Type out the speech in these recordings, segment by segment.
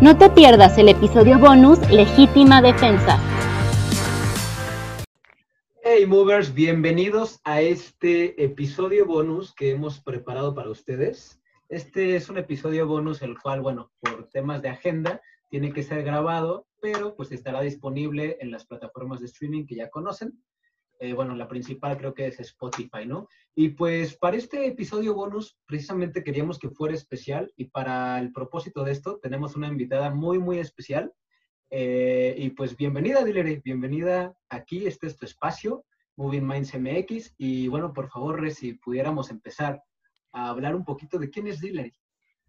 No te pierdas el episodio bonus Legítima Defensa. Hey movers, bienvenidos a este episodio bonus que hemos preparado para ustedes. Este es un episodio bonus el cual, bueno, por temas de agenda tiene que ser grabado, pero pues estará disponible en las plataformas de streaming que ya conocen. Eh, bueno, la principal creo que es Spotify, ¿no? Y pues para este episodio bonus, precisamente queríamos que fuera especial y para el propósito de esto tenemos una invitada muy, muy especial. Eh, y pues bienvenida, Dilery, bienvenida aquí, este es tu espacio, Moving Minds MX. Y bueno, por favor, si pudiéramos empezar a hablar un poquito de quién es Dilery.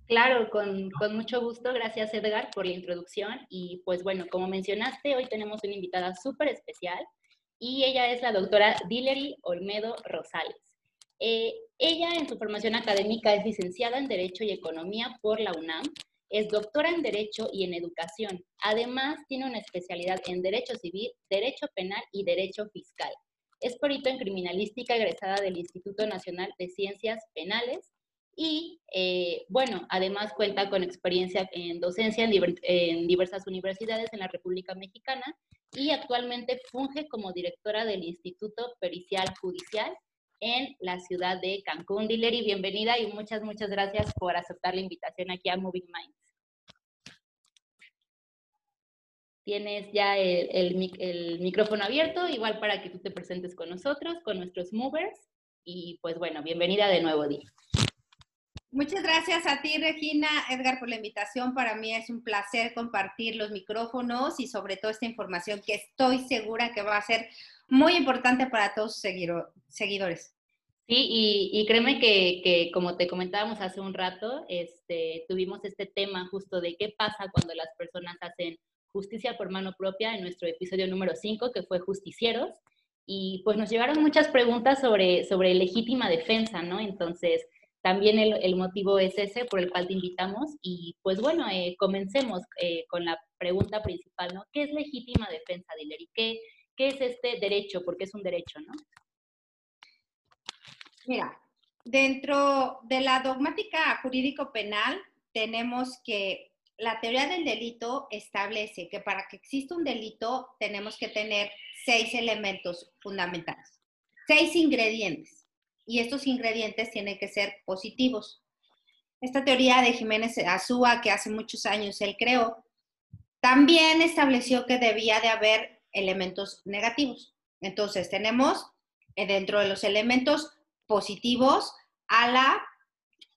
Claro, con, con, mucho gusto. Gracias, Edgar, por la introducción. Y pues bueno, como mencionaste, hoy tenemos una invitada súper especial y ella es la doctora Dillery Olmedo Rosales. Eh, ella en su formación académica es licenciada en Derecho y Economía por la UNAM, es doctora en Derecho y en Educación. Además, tiene una especialidad en Derecho Civil, Derecho Penal y Derecho Fiscal. Es perito en Criminalística egresada del Instituto Nacional de Ciencias Penales y, eh, bueno, además cuenta con experiencia en docencia en diversas universidades en la República Mexicana y actualmente funge como directora del Instituto Pericial Judicial en la ciudad de Cancún. Dileri, bienvenida y muchas, muchas gracias por aceptar la invitación aquí a Moving Minds. Tienes ya el, micrófono abierto, igual para que tú te presentes con nosotros, con nuestros movers. Y pues bueno, bienvenida de nuevo, Di. Muchas gracias a ti, Regina, Edgar, por la invitación. Para mí es un placer compartir los micrófonos y sobre todo esta información que estoy segura que va a ser muy importante para todos sus seguidores. Sí, y, créeme que, como te comentábamos hace un rato, este, tuvimos este tema justo de qué pasa cuando las personas hacen justicia por mano propia en nuestro episodio número 5, que fue Justicieros. Y pues nos llegaron muchas preguntas sobre, sobre legítima defensa, ¿no? Entonces, también el, motivo es ese por el cual te invitamos y pues bueno, eh, comencemos eh, con la pregunta principal, ¿no? ¿Qué es legítima defensa, Diler? ¿Y qué, qué es este derecho? Porque es un derecho, ¿no? Mira, dentro de la dogmática jurídico-penal tenemos que la teoría del delito establece que para que exista un delito tenemos que tener seis elementos fundamentales, seis ingredientes y estos ingredientes tienen que ser positivos. Esta teoría de Jiménez Azúa, que hace muchos años él creó, también estableció que debía de haber elementos negativos. Entonces, tenemos eh, dentro de los elementos positivos a la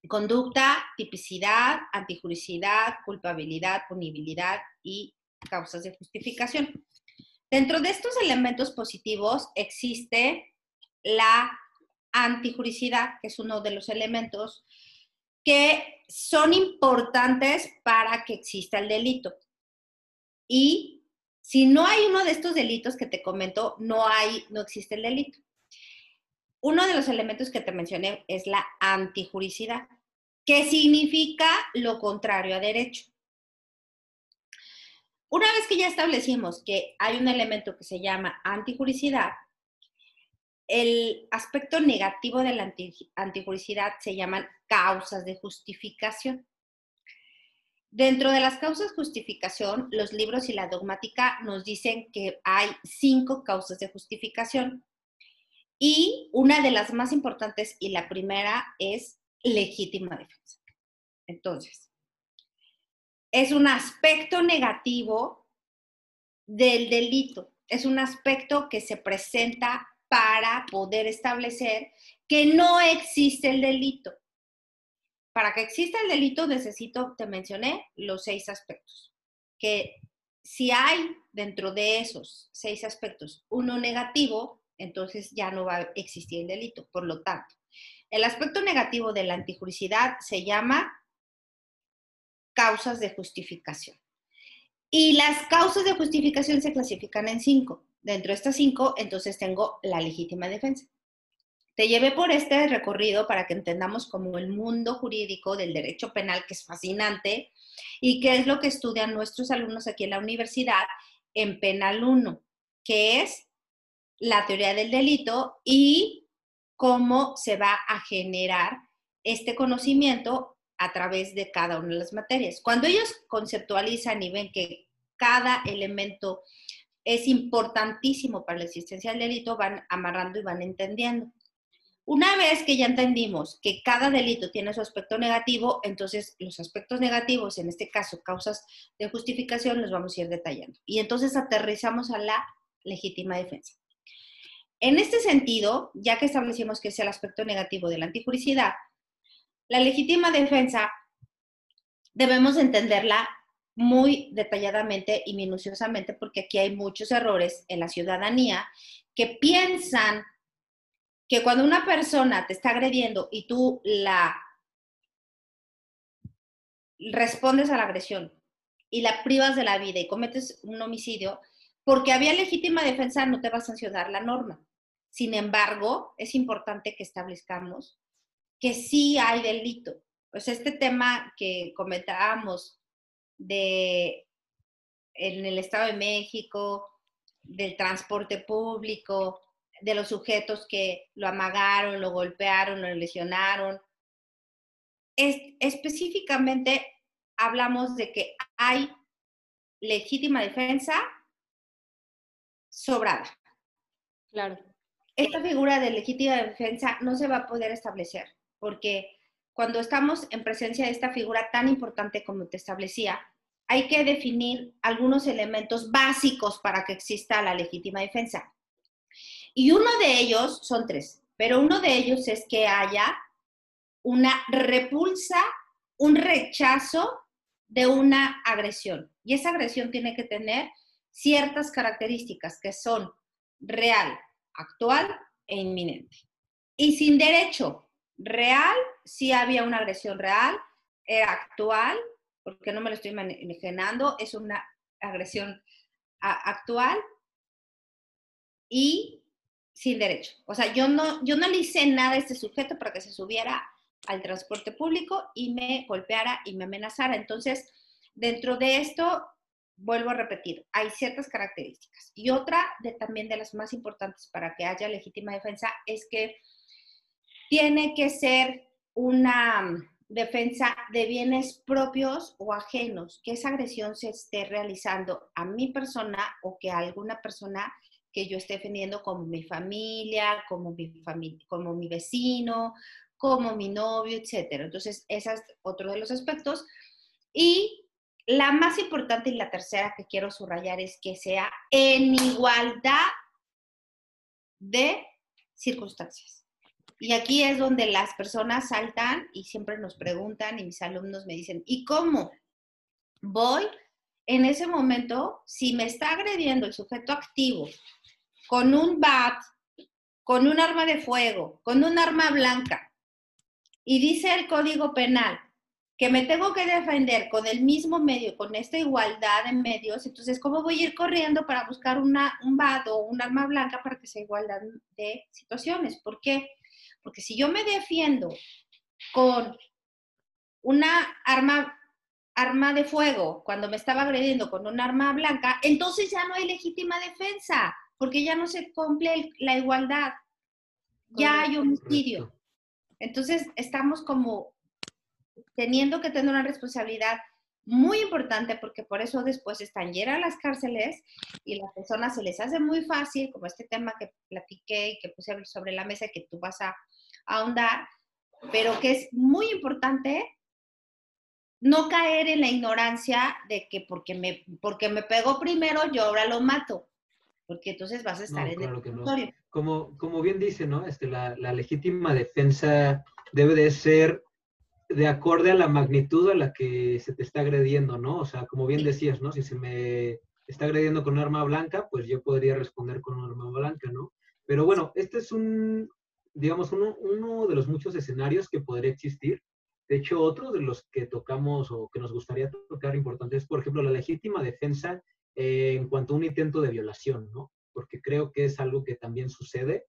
conducta, tipicidad, antijuricidad, culpabilidad, punibilidad y causas de justificación. Dentro de estos elementos positivos existe la antijuricidad, que es uno de los elementos que son importantes para que exista el delito. Y si no hay uno de estos delitos que te comento, no hay, no existe el delito. Uno de los elementos que te mencioné es la antijuricidad, que significa lo contrario a derecho. Una vez que ya establecimos que hay un elemento que se llama antijuricidad, el aspecto negativo de la antijuricidad se llaman causas de justificación. Dentro de las causas de justificación, los libros y la dogmática nos dicen que hay cinco causas de justificación. Y una de las más importantes y la primera es legítima defensa. Entonces, es un aspecto negativo del delito. Es un aspecto que se presenta para poder establecer que no existe el delito. Para que exista el delito necesito, te mencioné, los seis aspectos. Que si hay dentro de esos seis aspectos uno negativo, entonces ya no va a existir el delito. Por lo tanto, el aspecto negativo de la antijuricidad se llama causas de justificación. Y las causas de justificación se clasifican en cinco. Dentro de estas cinco, entonces tengo la legítima defensa. Te llevé por este recorrido para que entendamos como el mundo jurídico del derecho penal, que es fascinante, y qué es lo que estudian nuestros alumnos aquí en la universidad en Penal 1, que es la teoría del delito y cómo se va a generar este conocimiento a través de cada una de las materias. Cuando ellos conceptualizan y ven que cada elemento es importantísimo para la existencia del delito, van amarrando y van entendiendo. Una vez que ya entendimos que cada delito tiene su aspecto negativo, entonces los aspectos negativos, en este caso causas de justificación, los vamos a ir detallando. Y entonces aterrizamos a la legítima defensa. En este sentido, ya que establecimos que es el aspecto negativo de la antijuricidad, la legítima defensa debemos entenderla muy detalladamente y minuciosamente porque aquí hay muchos errores en la ciudadanía que piensan que cuando una persona te está agrediendo y tú la respondes a la agresión y la privas de la vida y cometes un homicidio, porque había legítima defensa no te va a sancionar la norma. Sin embargo, es importante que establezcamos que sí hay delito. Pues este tema que comentábamos de en el Estado de México, del transporte público, de los sujetos que lo amagaron, lo golpearon, lo lesionaron. Es, específicamente hablamos de que hay legítima defensa sobrada. Claro. Esta figura de legítima defensa no se va a poder establecer porque cuando estamos en presencia de esta figura tan importante como te establecía, hay que definir algunos elementos básicos para que exista la legítima defensa. Y uno de ellos, son tres, pero uno de ellos es que haya una repulsa, un rechazo de una agresión. Y esa agresión tiene que tener ciertas características que son real, actual e inminente. Y sin derecho real, si había una agresión real, era actual, porque no me lo estoy imaginando, es una agresión actual y sin derecho. O sea, yo no, yo no le hice nada a este sujeto para que se subiera al transporte público y me golpeara y me amenazara. Entonces, dentro de esto, vuelvo a repetir, hay ciertas características. Y otra de también de las más importantes para que haya legítima defensa es que tiene que ser una defensa de bienes propios o ajenos, que esa agresión se esté realizando a mi persona o que a alguna persona que yo esté defendiendo como mi familia, como mi, familia, como mi vecino, como mi novio, etc. Entonces, ese es otro de los aspectos. Y la más importante y la tercera que quiero subrayar es que sea en igualdad de circunstancias. Y aquí es donde las personas saltan y siempre nos preguntan y mis alumnos me dicen, ¿y cómo voy en ese momento si me está agrediendo el sujeto activo con un bat, con un arma de fuego, con un arma blanca. Y dice el Código Penal que me tengo que defender con el mismo medio, con esta igualdad de medios, entonces, ¿cómo voy a ir corriendo para buscar un bat o un arma blanca para que sea igualdad de situaciones? ¿Por qué? Porque si yo me defiendo con una arma, arma de fuego cuando me estaba agrediendo con un arma blanca, entonces ya no hay legítima defensa porque ya no se cumple la igualdad, ya hay homicidio. Entonces, estamos como teniendo que tener una responsabilidad muy importante porque por eso después están llenas las cárceles y las personas se les hace muy fácil, como este tema que platiqué y que puse sobre la mesa que tú vas a ahondar, pero que es muy importante no caer en la ignorancia de que porque me, porque me pegó primero, yo ahora lo mato porque entonces vas a estar en el territorio. Como, como bien dice, ¿no? Este, la, la, legítima defensa debe de ser de acorde a la magnitud a la que se te está agrediendo, ¿no? O sea, como bien decías, ¿no? Si se me está agrediendo con un arma blanca, pues yo podría responder con un arma blanca, ¿no? Pero bueno, este es un, digamos, uno, uno de los muchos escenarios que podría existir. De hecho, otro de los que tocamos o que nos gustaría tocar importante es, por ejemplo, la legítima defensa eh, en cuanto a un intento de violación, ¿no? Porque creo que es algo que también sucede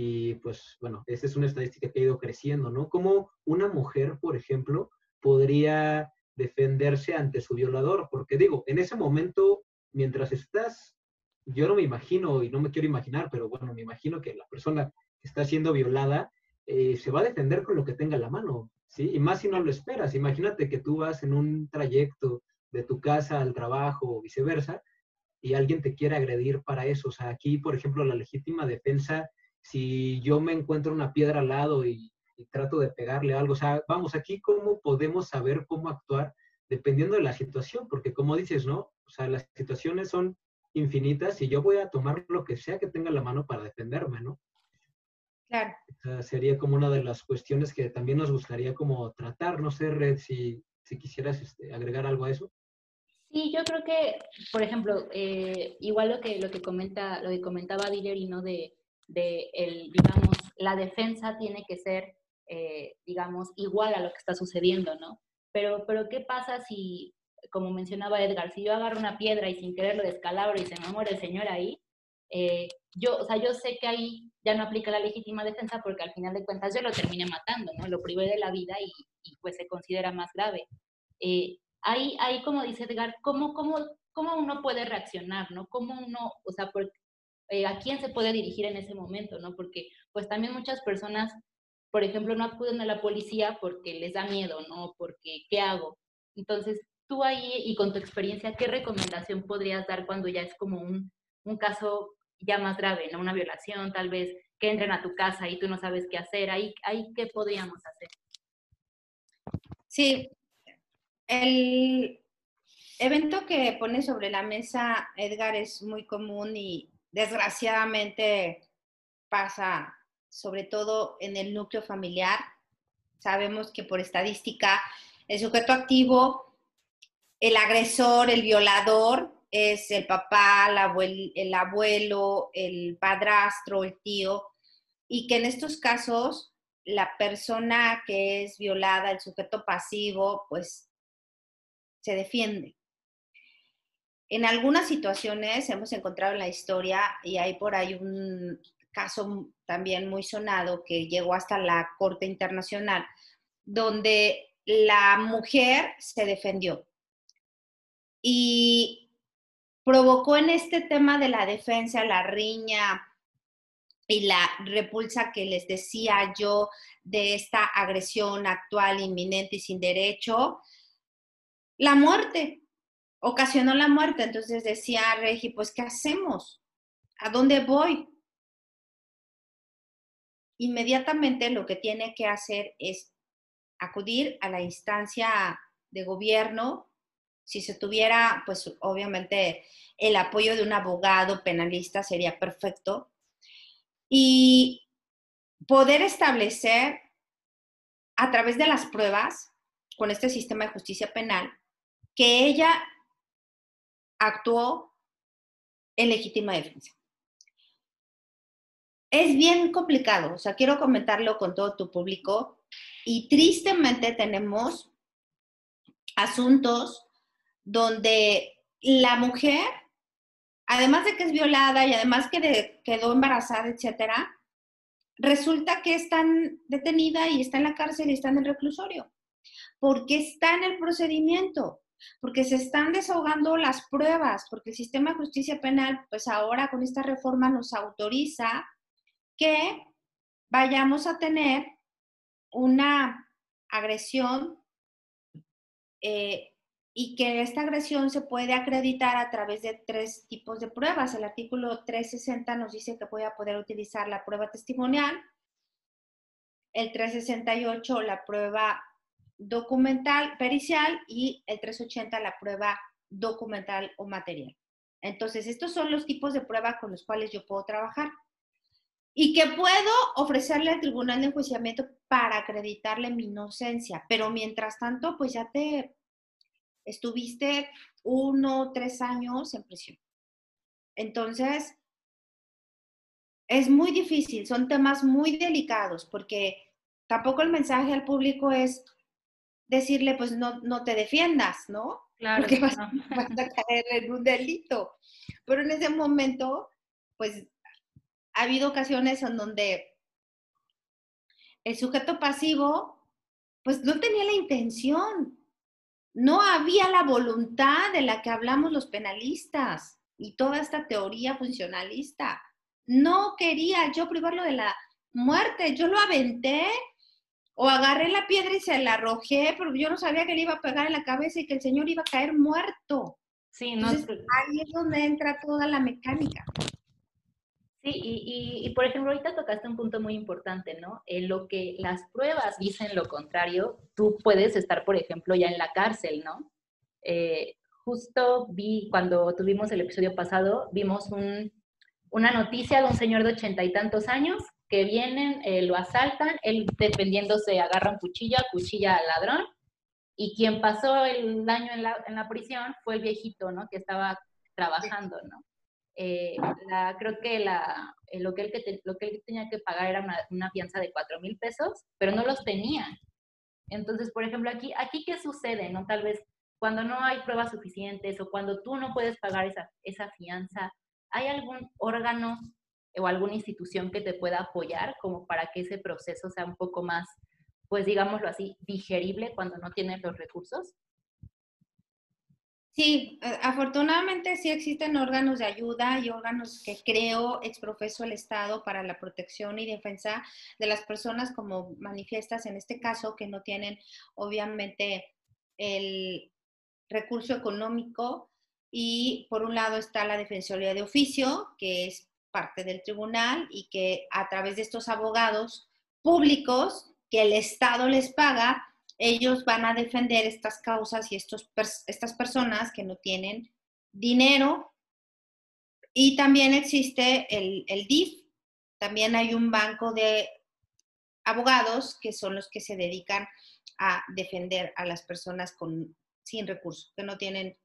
y pues bueno, esa es una estadística que ha ido creciendo, ¿no? Como una mujer, por ejemplo, podría defenderse ante su violador, porque digo, en ese momento, mientras estás, yo no me imagino y no me quiero imaginar, pero bueno, me imagino que la persona que está siendo violada eh, se va a defender con lo que tenga en la mano, ¿sí? Y más si no lo esperas. Imagínate que tú vas en un trayecto de tu casa al trabajo o viceversa y alguien te quiere agredir para eso. O sea, aquí, por ejemplo, la legítima defensa, si yo me encuentro una piedra al lado y, y trato de pegarle algo, o sea, vamos, aquí cómo podemos saber cómo actuar dependiendo de la situación, porque como dices, ¿no? O sea, las situaciones son infinitas y yo voy a tomar lo que sea que tenga la mano para defenderme, ¿no? Claro. sería como una de las cuestiones que también nos gustaría como tratar, no sé, Red, si, si quisieras este, agregar algo a eso. Sí, yo creo que, por ejemplo, eh, igual lo que, lo que comenta, lo que comentaba Diller ¿no? De, de el, digamos, la defensa tiene que ser, eh, digamos, igual a lo que está sucediendo, ¿no? Pero, pero ¿qué pasa si, como mencionaba Edgar, si yo agarro una piedra y sin querer lo descalabro y se me muere el señor ahí, eh, yo, o sea, yo sé que ahí ya no aplica la legítima defensa porque al final de cuentas yo lo terminé matando, ¿no? Lo privé de la vida y, y pues se considera más grave. Eh, ahí, ahí, como dice Edgar, ¿cómo, cómo, cómo uno puede reaccionar, ¿no? ¿Cómo uno, o sea, por, eh, a quién se puede dirigir en ese momento, ¿no? Porque pues también muchas personas por ejemplo, no acuden a la policía porque les da miedo, ¿no? Porque, ¿qué hago? Entonces, tú ahí y con tu experiencia, ¿qué recomendación podrías dar cuando ya es como un, un caso ya más grave, ¿no? Una violación, tal vez, que entren a tu casa y tú no sabes qué hacer, ahí, ahí ¿qué podríamos hacer? Sí, el evento que pone sobre la mesa Edgar es muy común y desgraciadamente pasa sobre todo en el núcleo familiar. Sabemos que por estadística el sujeto activo, el agresor, el violador, es el papá, el abuelo, el padrastro, el tío, y que en estos casos la persona que es violada, el sujeto pasivo, pues se defiende. En algunas situaciones hemos encontrado en la historia, y hay por ahí un caso también muy sonado que llegó hasta la Corte Internacional, donde la mujer se defendió. Y provocó en este tema de la defensa la riña y la repulsa que les decía yo de esta agresión actual, inminente y sin derecho, la muerte, ocasionó la muerte. Entonces decía Regi, pues, ¿qué hacemos? ¿A dónde voy? inmediatamente lo que tiene que hacer es acudir a la instancia de gobierno. Si se tuviera, pues obviamente el apoyo de un abogado penalista sería perfecto. Y poder establecer a través de las pruebas con este sistema de justicia penal que ella actuó en legítima defensa. Es bien complicado, o sea, quiero comentarlo con todo tu público y tristemente tenemos asuntos donde la mujer, además de que es violada y además que quedó embarazada, etcétera, resulta que está detenida y está en la cárcel y está en el reclusorio, porque está en el procedimiento, porque se están desahogando las pruebas, porque el sistema de justicia penal, pues ahora con esta reforma nos autoriza que vayamos a tener una agresión eh, y que esta agresión se puede acreditar a través de tres tipos de pruebas. El artículo 360 nos dice que voy a poder utilizar la prueba testimonial, el 368 la prueba documental pericial y el 380 la prueba documental o material. Entonces, estos son los tipos de prueba con los cuales yo puedo trabajar y que puedo ofrecerle al tribunal de enjuiciamiento para acreditarle mi inocencia, pero mientras tanto, pues ya te estuviste uno, tres años en prisión. Entonces, es muy difícil, son temas muy delicados, porque tampoco el mensaje al público es decirle, pues no, no te defiendas, ¿no? Claro. Porque vas, vas a caer en un delito. Pero en ese momento, pues ha habido ocasiones en donde el sujeto pasivo, pues no tenía la intención, no había la voluntad de la que hablamos los penalistas y toda esta teoría funcionalista. No quería yo privarlo de la muerte. Yo lo aventé o agarré la piedra y se la arrojé, pero yo no sabía que le iba a pegar en la cabeza y que el señor iba a caer muerto. Sí, no. ahí es donde entra toda la mecánica. Sí, y, por ejemplo, ahorita tocaste un punto muy importante, ¿no? En lo que las pruebas dicen lo contrario, tú puedes estar, por ejemplo, ya en la cárcel, ¿no? Eh, justo vi, cuando tuvimos el episodio pasado, vimos una noticia de un señor de ochenta y tantos años que vienen, eh, lo asaltan, él defendiéndose agarra un cuchillo, cuchilla al ladrón, y quien pasó el daño en la, en la prisión fue el viejito, ¿no? Que estaba trabajando, ¿no? Eh, creo que, la, lo, que él, lo que él tenía que pagar era una, una fianza de 4 mil pesos, pero no los tenía. Entonces, por ejemplo, aquí, aquí ¿qué sucede? ¿no? Tal vez cuando no hay pruebas suficientes o cuando tú no puedes pagar esa, esa fianza, ¿hay algún órgano o alguna institución que te pueda apoyar como para que ese proceso sea un poco más, pues digámoslo así, digerible cuando no tienes los recursos? Sí, afortunadamente sí existen órganos de ayuda y órganos que creo exprofeso el Estado para la protección y defensa de las personas como manifiestas en este caso que no tienen obviamente el recurso económico y por un lado está la Defensoría de Oficio, que es parte del tribunal y que a través de estos abogados públicos que el Estado les paga, ellos van a defender estas causas y estos, estas personas que no tienen dinero. Y también existe el, el DIF, también hay un banco de abogados que son los que se dedican a defender a las personas con, sin recursos, que no tienen,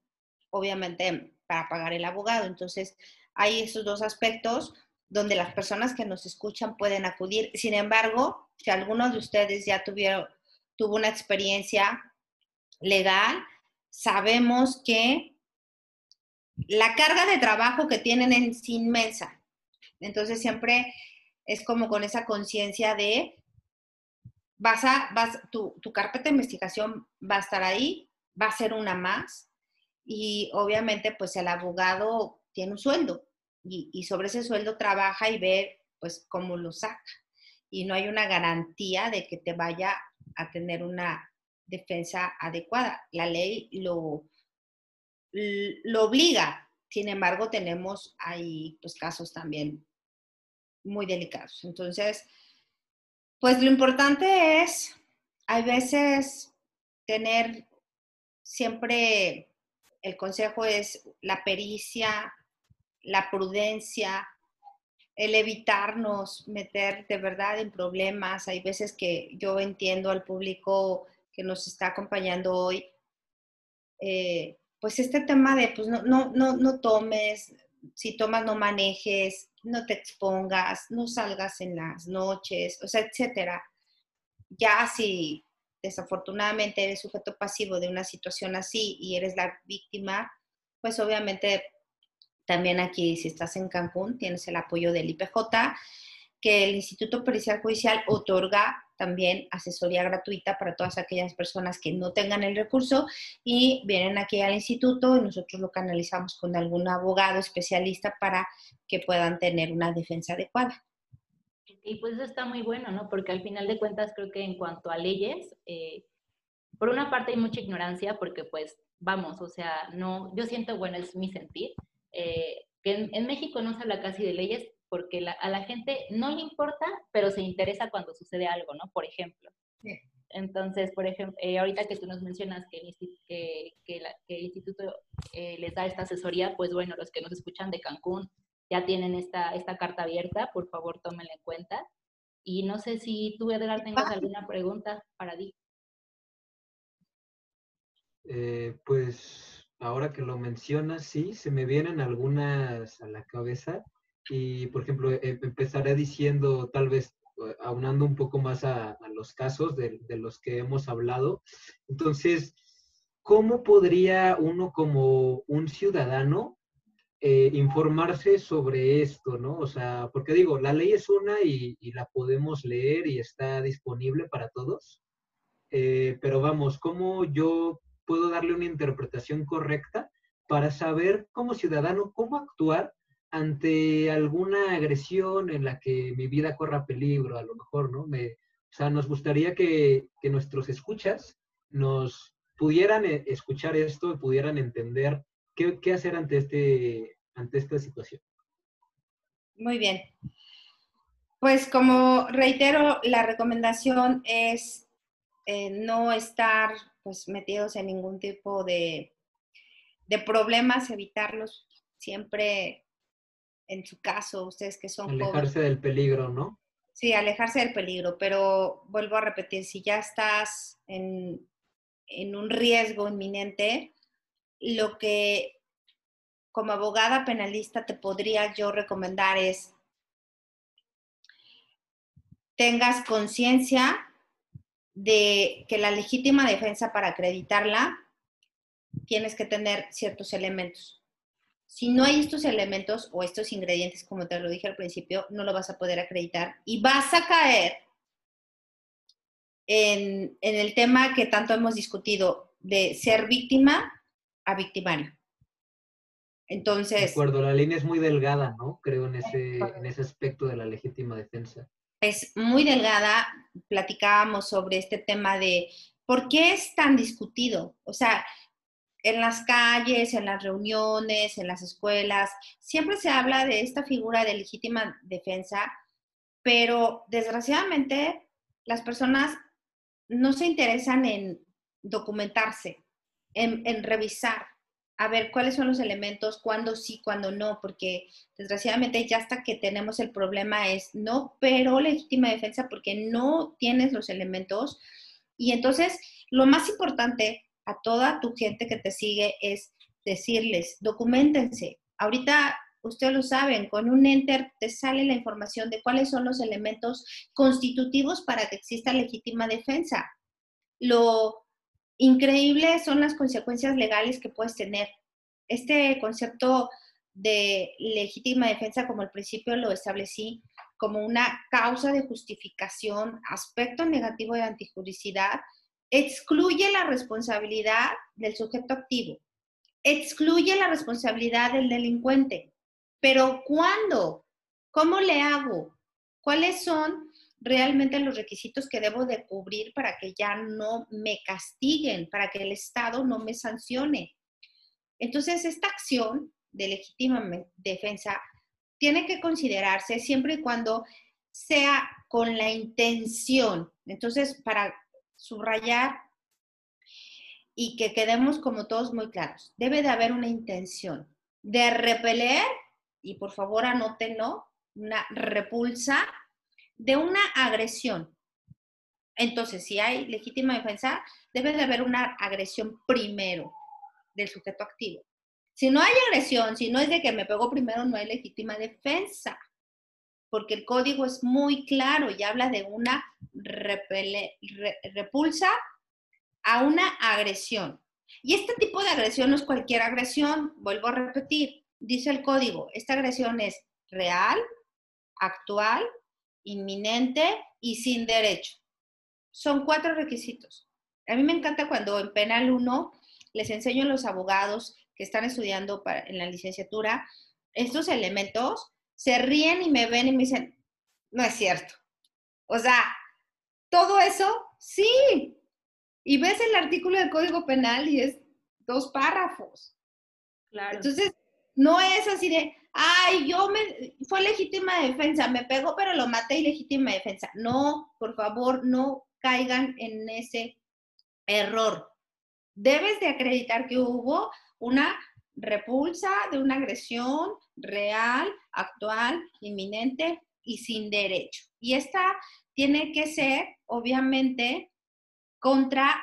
obviamente, para pagar el abogado. Entonces, hay esos dos aspectos donde las personas que nos escuchan pueden acudir. Sin embargo, si alguno de ustedes ya tuvieron tuvo una experiencia legal, sabemos que la carga de trabajo que tienen es inmensa. Entonces siempre es como con esa conciencia de, vas a, vas, tu, tu carpeta de investigación va a estar ahí, va a ser una más y obviamente pues el abogado tiene un sueldo y, sobre ese sueldo trabaja y ve pues cómo lo saca y no hay una garantía de que te vaya a tener una defensa adecuada. La ley lo, lo obliga, sin embargo, tenemos ahí pues, casos también muy delicados. Entonces, pues lo importante es, hay veces tener siempre, el consejo es la pericia, la prudencia, el evitarnos meter de verdad en problemas. Hay veces que yo entiendo al público que nos está acompañando hoy, eh, pues este tema de, pues no, no, no, no tomes, si tomas no manejes, no te expongas, no salgas en las noches, o sea, etcétera. Ya si desafortunadamente eres sujeto pasivo de una situación así y eres la víctima, pues obviamente también aquí, si estás en Cancún, tienes el apoyo del IPJ, que el Instituto Pericial Judicial otorga también asesoría gratuita para todas aquellas personas que no tengan el recurso y vienen aquí al instituto y nosotros lo canalizamos con algún abogado especialista para que puedan tener una defensa adecuada. Y pues eso está muy bueno, ¿no? Porque al final de cuentas creo que en cuanto a leyes, eh, por una parte hay mucha ignorancia porque pues vamos, o sea, no, yo siento, bueno, es mi sentir, eh, que en, México no se habla casi de leyes porque a la gente no le importa, pero se interesa cuando sucede algo, ¿no? Por ejemplo. Entonces, por ejemplo, eh, ahorita que tú nos mencionas que el, que, el instituto eh, les da esta asesoría, pues bueno, los que nos escuchan de Cancún ya tienen esta, esta carta abierta, por favor tómenla en cuenta. Y no sé si tú, Edgar, tengas alguna pregunta para ti. pues ahora que lo mencionas, sí, se me vienen algunas a la cabeza. Y, por ejemplo, eh, empezaré diciendo, tal vez eh, aunando un poco más a, los casos de, los que hemos hablado. Entonces, ¿cómo podría uno como un ciudadano eh, informarse sobre esto, ¿no? O sea, porque digo, la ley es una y, la podemos leer y está disponible para todos. pero vamos, ¿cómo yo puedo darle una interpretación correcta para saber como ciudadano cómo actuar ante alguna agresión en la que mi vida corra peligro, a lo mejor, ¿no? O sea, nos gustaría que, que nuestros escuchas nos pudieran eh, escuchar esto y pudieran entender qué, qué hacer ante, este, ante esta situación. Muy bien. Pues como reitero, la recomendación es eh, no estar pues metidos en ningún tipo de, de problemas, evitarlos siempre en su caso, ustedes que son Alejarse del peligro, ¿no? Sí, alejarse del peligro, pero vuelvo a repetir, si ya estás en, en un riesgo inminente, lo que como abogada penalista te podría yo recomendar es tengas conciencia de que la legítima defensa para acreditarla tienes que tener ciertos elementos. Si no hay estos elementos o estos ingredientes, como te lo dije al principio, no lo vas a poder acreditar y vas a caer en, el tema que tanto hemos discutido de ser víctima a victimario. Entonces. De acuerdo, la línea es muy delgada, ¿no? Creo en ese, en ese aspecto de la legítima defensa. Es muy delgada. Platicábamos sobre este tema de por qué es tan discutido. O sea, en las calles, en las reuniones, en las escuelas, siempre se habla de esta figura de legítima defensa, pero desgraciadamente las personas no se interesan en documentarse, en, revisar, a ver cuáles son los elementos, cuándo sí, cuándo no, porque desgraciadamente ya hasta que tenemos el problema es no, pero legítima defensa porque no tienes los elementos. Y entonces, lo más importante a toda tu gente que te sigue es decirles, documentense. Ahorita ustedes lo saben, con un enter te sale la información de cuáles son los elementos constitutivos para que exista legítima defensa. Lo increíble son las consecuencias legales que puedes tener. Este concepto de legítima defensa, como al principio lo establecí, como una causa de justificación, aspecto negativo de antijuricidad, excluye la responsabilidad del sujeto activo, excluye la responsabilidad del delincuente. Pero ¿cuándo? ¿Cómo le hago? ¿Cuáles son realmente los requisitos que debo de cubrir para que ya no me castiguen, para que el Estado no me sancione? Entonces, esta acción de legítima defensa tiene que considerarse siempre y cuando sea con la intención. Entonces, para subrayar y que quedemos como todos muy claros. Debe de haber una intención de repeler, y por favor anótenlo, una repulsa de una agresión. Entonces, si hay legítima defensa, debe de haber una agresión primero del sujeto activo. Si no hay agresión, si no es de que me pegó primero, no hay legítima defensa porque el código es muy claro y habla de una repulsa a una agresión. Y este tipo de agresión no es cualquier agresión, vuelvo a repetir, dice el código, esta agresión es real, actual, inminente y sin derecho. Son cuatro requisitos. A mí me encanta cuando en Penal 1 les enseño a los abogados que están estudiando en la licenciatura estos elementos se ríen y me ven y me dicen, no es cierto. O sea, todo eso, sí. Y ves el artículo del Código Penal y es dos párrafos. Claro. Entonces, no es así de, ay, yo me, fue legítima defensa, me pegó, pero lo maté y legítima defensa. No, por favor, no caigan en ese error. Debes de acreditar que hubo una repulsa de una agresión real, actual, inminente y sin derecho. Y esta tiene que ser, obviamente, contra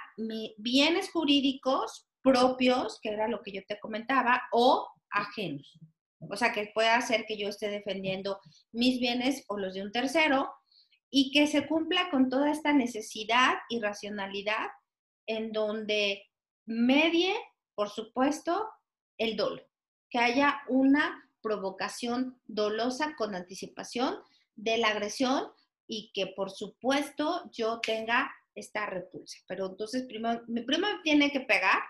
bienes jurídicos propios, que era lo que yo te comentaba, o ajenos. O sea, que pueda hacer que yo esté defendiendo mis bienes o los de un tercero y que se cumpla con toda esta necesidad y racionalidad en donde medie, por supuesto, el dolo, que haya una provocación dolosa con anticipación de la agresión y que por supuesto yo tenga esta repulsa. Pero entonces mi primo tiene que pegar,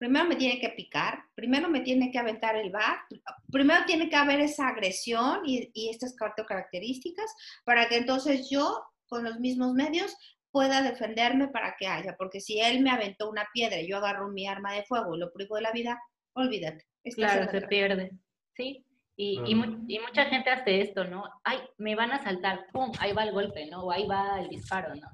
primero me tiene que picar, primero me tiene que aventar el bar, primero tiene que haber esa agresión y, y estas características para que entonces yo, con los mismos medios, pueda defenderme para que haya, porque si él me aventó una piedra y yo agarro mi arma de fuego y lo privo de la vida, olvídate. Claro, se pierde. Sí, y, y, mucha gente hace esto, ¿no? Ay, me van a saltar, ¡pum! Ahí va el golpe, ¿no? O ahí va el disparo, ¿no?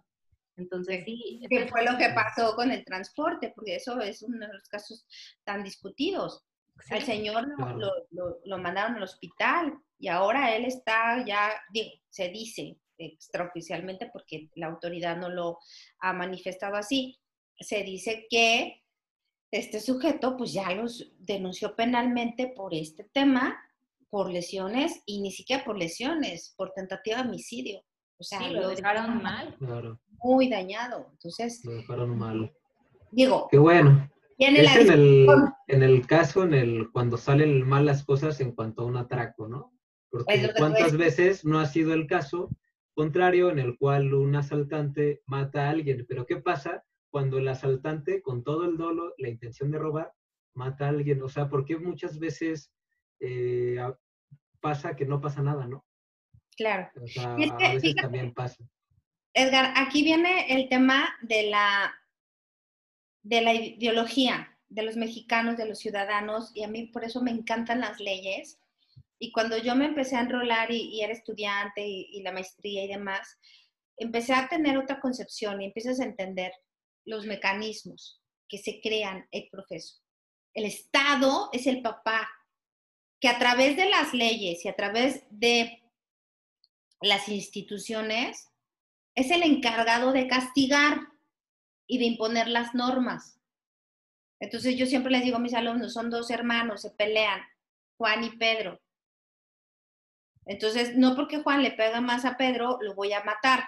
Entonces, sí. ¿Qué fue lo que pasó con el transporte? Porque eso es uno de los casos tan discutidos. Al señor lo, lo, lo, mandaron al hospital y ahora él está ya, digo, se dice extraoficialmente porque la autoridad no lo ha manifestado así. Se dice que este sujeto pues ya los denunció penalmente por este tema, por lesiones y ni siquiera por lesiones, por tentativa de homicidio. O sea, lo, dejaron mal. Muy dañado. Entonces. Lo dejaron mal. Digo. Qué bueno. Es en el, en el caso en el cuando salen mal las cosas en cuanto a un atraco, ¿no? Porque cuántas veces no ha sido el caso contrario en el cual un asaltante mata a alguien. Pero ¿qué pasa cuando el asaltante, con todo el dolo, la intención de robar, mata a alguien? O sea, ¿por qué muchas veces eh, pasa que no pasa nada, no? Claro. O sea, a veces también pasa. Edgar, aquí viene el tema de la, de la ideología de los mexicanos, de los ciudadanos, y a mí por eso me encantan las leyes. Y cuando yo me empecé a enrolar y, era estudiante y, la maestría y demás, empecé a tener otra concepción y empiezas a entender los mecanismos que se crean el proceso. El Estado es el papá que a través de las leyes y a través de las instituciones es el encargado de castigar y de imponer las normas. Entonces yo siempre les digo a mis alumnos, son dos hermanos, se pelean, Juan y Pedro. Entonces, no porque Juan le pega más a Pedro, lo voy a matar.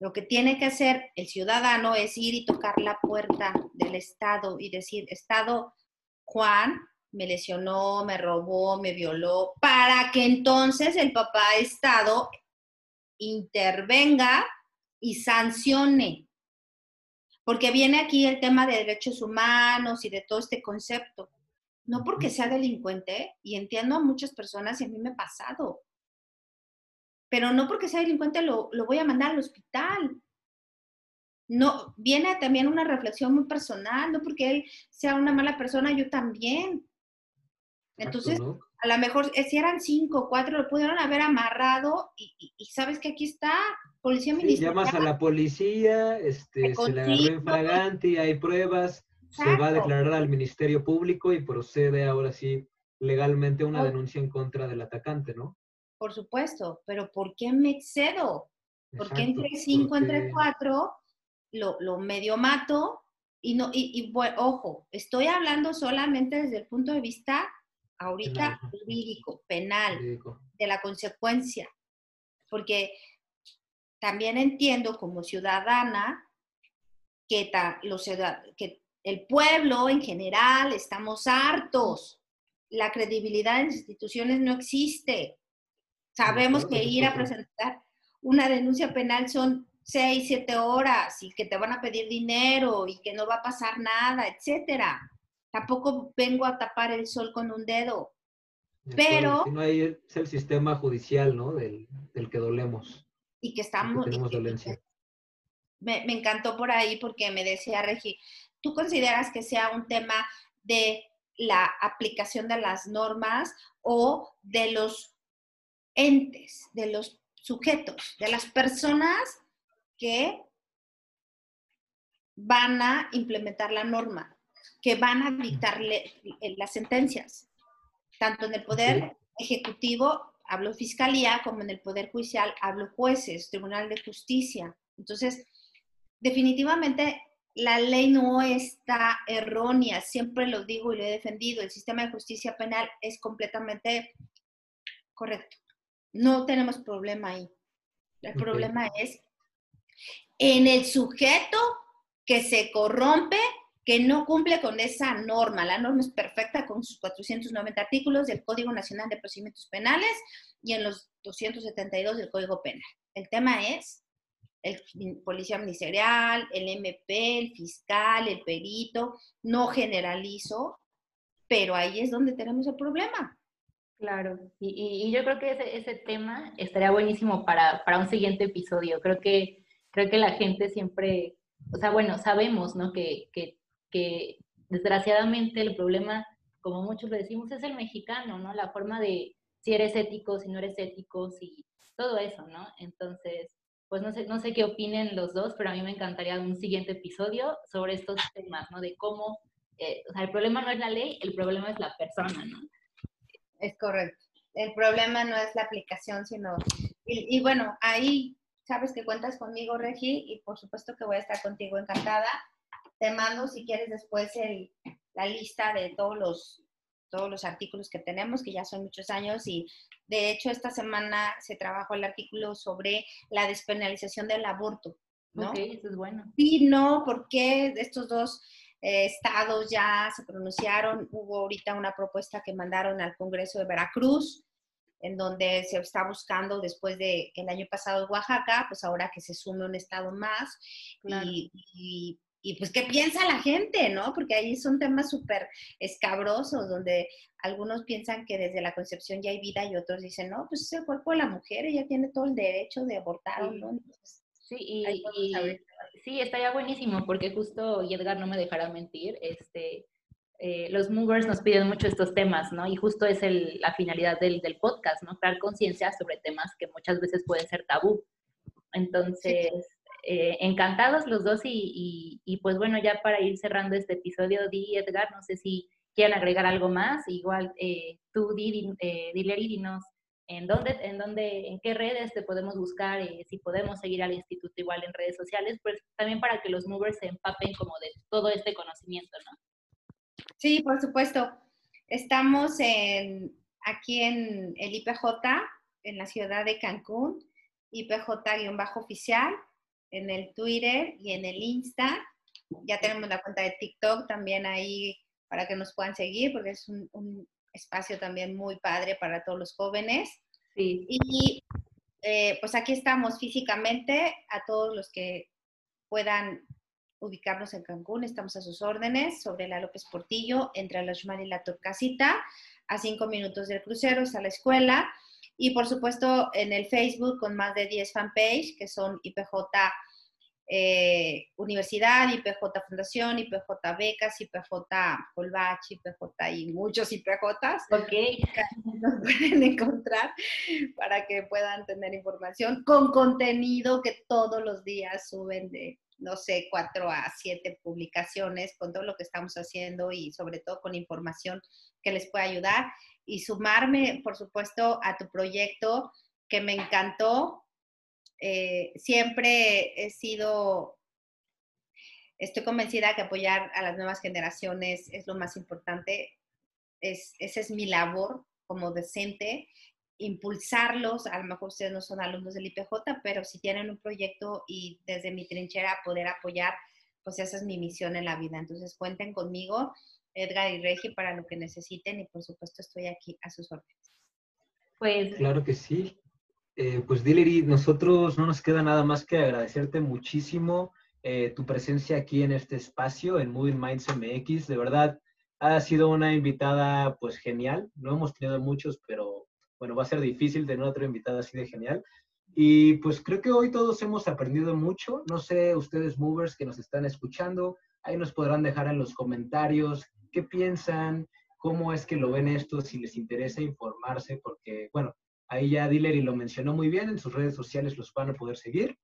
Lo que tiene que hacer el ciudadano es ir y tocar la puerta del Estado y decir, Estado, Juan me lesionó, me robó, me violó, para que entonces el papá Estado intervenga y sancione. Porque viene aquí el tema de derechos humanos y de todo este concepto. No porque sea delincuente, y entiendo a muchas personas y a mí me ha pasado, pero no porque sea delincuente lo, lo voy a mandar al hospital. No, viene también una reflexión muy personal, no porque él sea una mala persona, yo también. Entonces, a lo mejor eh, si eran cinco, cuatro, lo pudieron haber amarrado y, sabes que aquí está, policía sí, llamas a la policía, este, se le agarró en fragante, hay pruebas, se va a declarar al Ministerio Público y procede ahora sí legalmente una denuncia en contra del atacante, ¿no? Por supuesto, pero ¿por qué me excedo? Porque entre cinco, entre cuatro, lo, lo medio mato y no, y, y bueno, ojo, estoy hablando solamente desde el punto de vista ahorita jurídico, penal, de la consecuencia, porque también entiendo como ciudadana que, los, que el pueblo en general estamos hartos, la credibilidad en las instituciones no existe. Sabemos que ir a presentar una denuncia penal son seis, siete horas y que te van a pedir dinero y que no va a pasar nada, etcétera. Tampoco vengo a tapar el sol con un dedo. Pero... no hay, es el sistema judicial, ¿no? Del, que dolemos. Y que estamos... me, me, encantó por ahí porque me decía Regi, ¿tú consideras que sea un tema de la aplicación de las normas o de los entes, de los sujetos, de las personas que van a implementar la norma? Que van a dictarle las sentencias, tanto en el Poder Ejecutivo, hablo Fiscalía, como en el Poder Judicial, hablo jueces, Tribunal de Justicia. Entonces, definitivamente la ley no está errónea, siempre lo digo y lo he defendido, el sistema de justicia penal es completamente correcto. No tenemos problema ahí. El problema es en el sujeto que se corrompe que no cumple con esa norma. La norma es perfecta con sus 490 artículos del Código Nacional de Procedimientos Penales y en los 272 del Código Penal. El tema es el policía ministerial, el MP, el fiscal, el perito, no generalizo, pero ahí es donde tenemos el problema. Claro, y, yo creo que ese, ese, tema estaría buenísimo para, para, un siguiente episodio. Creo que, creo que la gente siempre, o sea, bueno, sabemos, ¿no? Que, que, que desgraciadamente el problema, como muchos lo decimos, es el mexicano, ¿no? La forma de si eres ético, si no eres ético, si todo eso, ¿no? Entonces, pues no sé, no sé qué opinen los dos, pero a mí me encantaría un siguiente episodio sobre estos temas, ¿no? De cómo, eh, o sea, el problema no es la ley, el problema es la persona, ¿no? Es correcto. El problema no es la aplicación, sino... Y, bueno, ahí sabes que cuentas conmigo, Regi, y por supuesto que voy a estar contigo encantada. Te mando, si quieres, después el, la lista de todos los, todos los artículos que tenemos, que ya son muchos años, y de hecho esta semana se trabajó el artículo sobre la despenalización del aborto. ¿no? Ok, eso es bueno. Sí, no, porque estos dos eh, estados ya se pronunciaron. Hubo ahorita una propuesta que mandaron al Congreso de Veracruz, en donde se está buscando, después de el año pasado Oaxaca, pues ahora que se sume un estado más. Y, y, pues, ¿qué piensa la gente, no? Porque ahí son temas súper escabrosos, donde algunos piensan que desde la concepción ya hay vida y otros dicen, no, pues es el cuerpo de la mujer, ella tiene todo el derecho de abortar, ¿no? Sí, y, sí, está ya buenísimo, porque justo, y Edgar no me dejará mentir, este, eh, los movers nos piden mucho estos temas, ¿no? Y justo es el, la finalidad del, del, podcast, ¿no? Crear conciencia sobre temas que muchas veces pueden ser tabú. Entonces, eh, encantados los dos y, pues bueno, ya para ir cerrando este episodio, Di, Edgar, no sé si quieren agregar algo más, igual eh, tú, Di, eh, dinos en dónde, en dónde, en qué redes te podemos buscar, y si podemos seguir al instituto igual en redes sociales, pues también para que los movers se empapen como de todo este conocimiento, ¿no? Sí, por supuesto. Estamos en, aquí en el IPJ, en la ciudad de Cancún, IPJ-oficial, en el Twitter y en el Insta. Ya tenemos la cuenta de TikTok también ahí para que nos puedan seguir, porque es un, un espacio también muy padre para todos los jóvenes. Sí. Y eh, pues aquí estamos físicamente, a todos los que puedan ubicarnos en Cancún, estamos a sus órdenes, sobre la López Portillo, entre la Uxmal y la Torcasita, a cinco minutos del crucero, está la escuela. Y por supuesto en el Facebook con más de 10 fanpage, que son IPJ eh, universidad, IPJ Fundación, IPJ Becas, IPJ Colbach, IPJ y muchos IPJs. Ok. Nos pueden encontrar para que puedan tener información con contenido que todos los días suben de, no sé, cuatro a siete publicaciones con todo lo que estamos haciendo y sobre todo con información que les pueda ayudar. Y sumarme, por supuesto, a tu proyecto que me encantó, eh, siempre he sido, estoy convencida que apoyar a las nuevas generaciones es lo más importante. Es, esa es mi labor como docente, impulsarlos. A lo mejor ustedes no son alumnos del IPJ, pero si tienen un proyecto y desde mi trinchera poder apoyar, pues esa es mi misión en la vida. Entonces cuenten conmigo, Edgar y Regi, para lo que necesiten y por supuesto estoy aquí a sus órdenes. Pues claro que sí. Eh, pues Dilery, nosotros no nos queda nada más que agradecerte muchísimo eh, tu presencia aquí en este espacio, en Moving Minds MX. De verdad, ha sido una invitada pues genial. No hemos tenido muchos, pero bueno, va a ser difícil tener otra invitada así de genial. Y pues creo que hoy todos hemos aprendido mucho. No sé, ustedes movers que nos están escuchando, ahí nos podrán dejar en los comentarios qué piensan, cómo es que lo ven esto, si les interesa informarse, porque bueno, Ahí ya y lo mencionó muy bien, en sus redes sociales los van a poder seguir.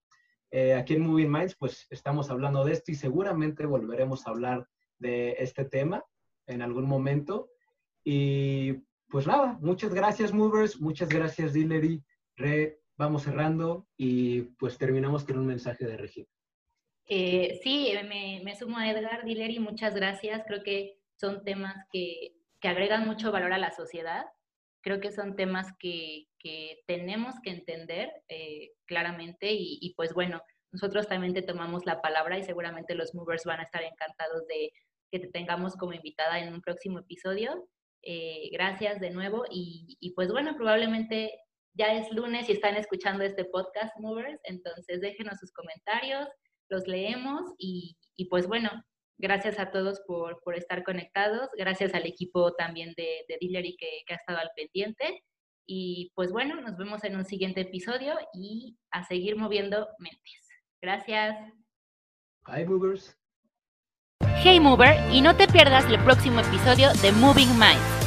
Eh, aquí en Moving Minds, pues estamos hablando de esto y seguramente volveremos a hablar de este tema en algún momento. Y pues nada, muchas gracias Movers, muchas gracias Dillery. Re, vamos cerrando y pues terminamos con un mensaje de Regina. Eh, sí, me, me, sumo a Edgar, Dillery, muchas gracias. Creo que son temas que, que agregan mucho valor a la sociedad creo que son temas que, tenemos que entender eh, claramente y, pues bueno, nosotros también te tomamos la palabra y seguramente los movers van a estar encantados de que te tengamos como invitada en un próximo episodio. Eh, gracias de nuevo y, pues bueno, probablemente ya es lunes y están escuchando este podcast, Movers, entonces déjenos sus comentarios, los leemos y, pues bueno, gracias a todos por, estar conectados, gracias al equipo también de, de Dillery que, que ha estado al pendiente. Y pues bueno, nos vemos en un siguiente episodio y a seguir moviendo mentes. Gracias. Bye, movers. Hey Mover, y no te pierdas el próximo episodio de Moving Minds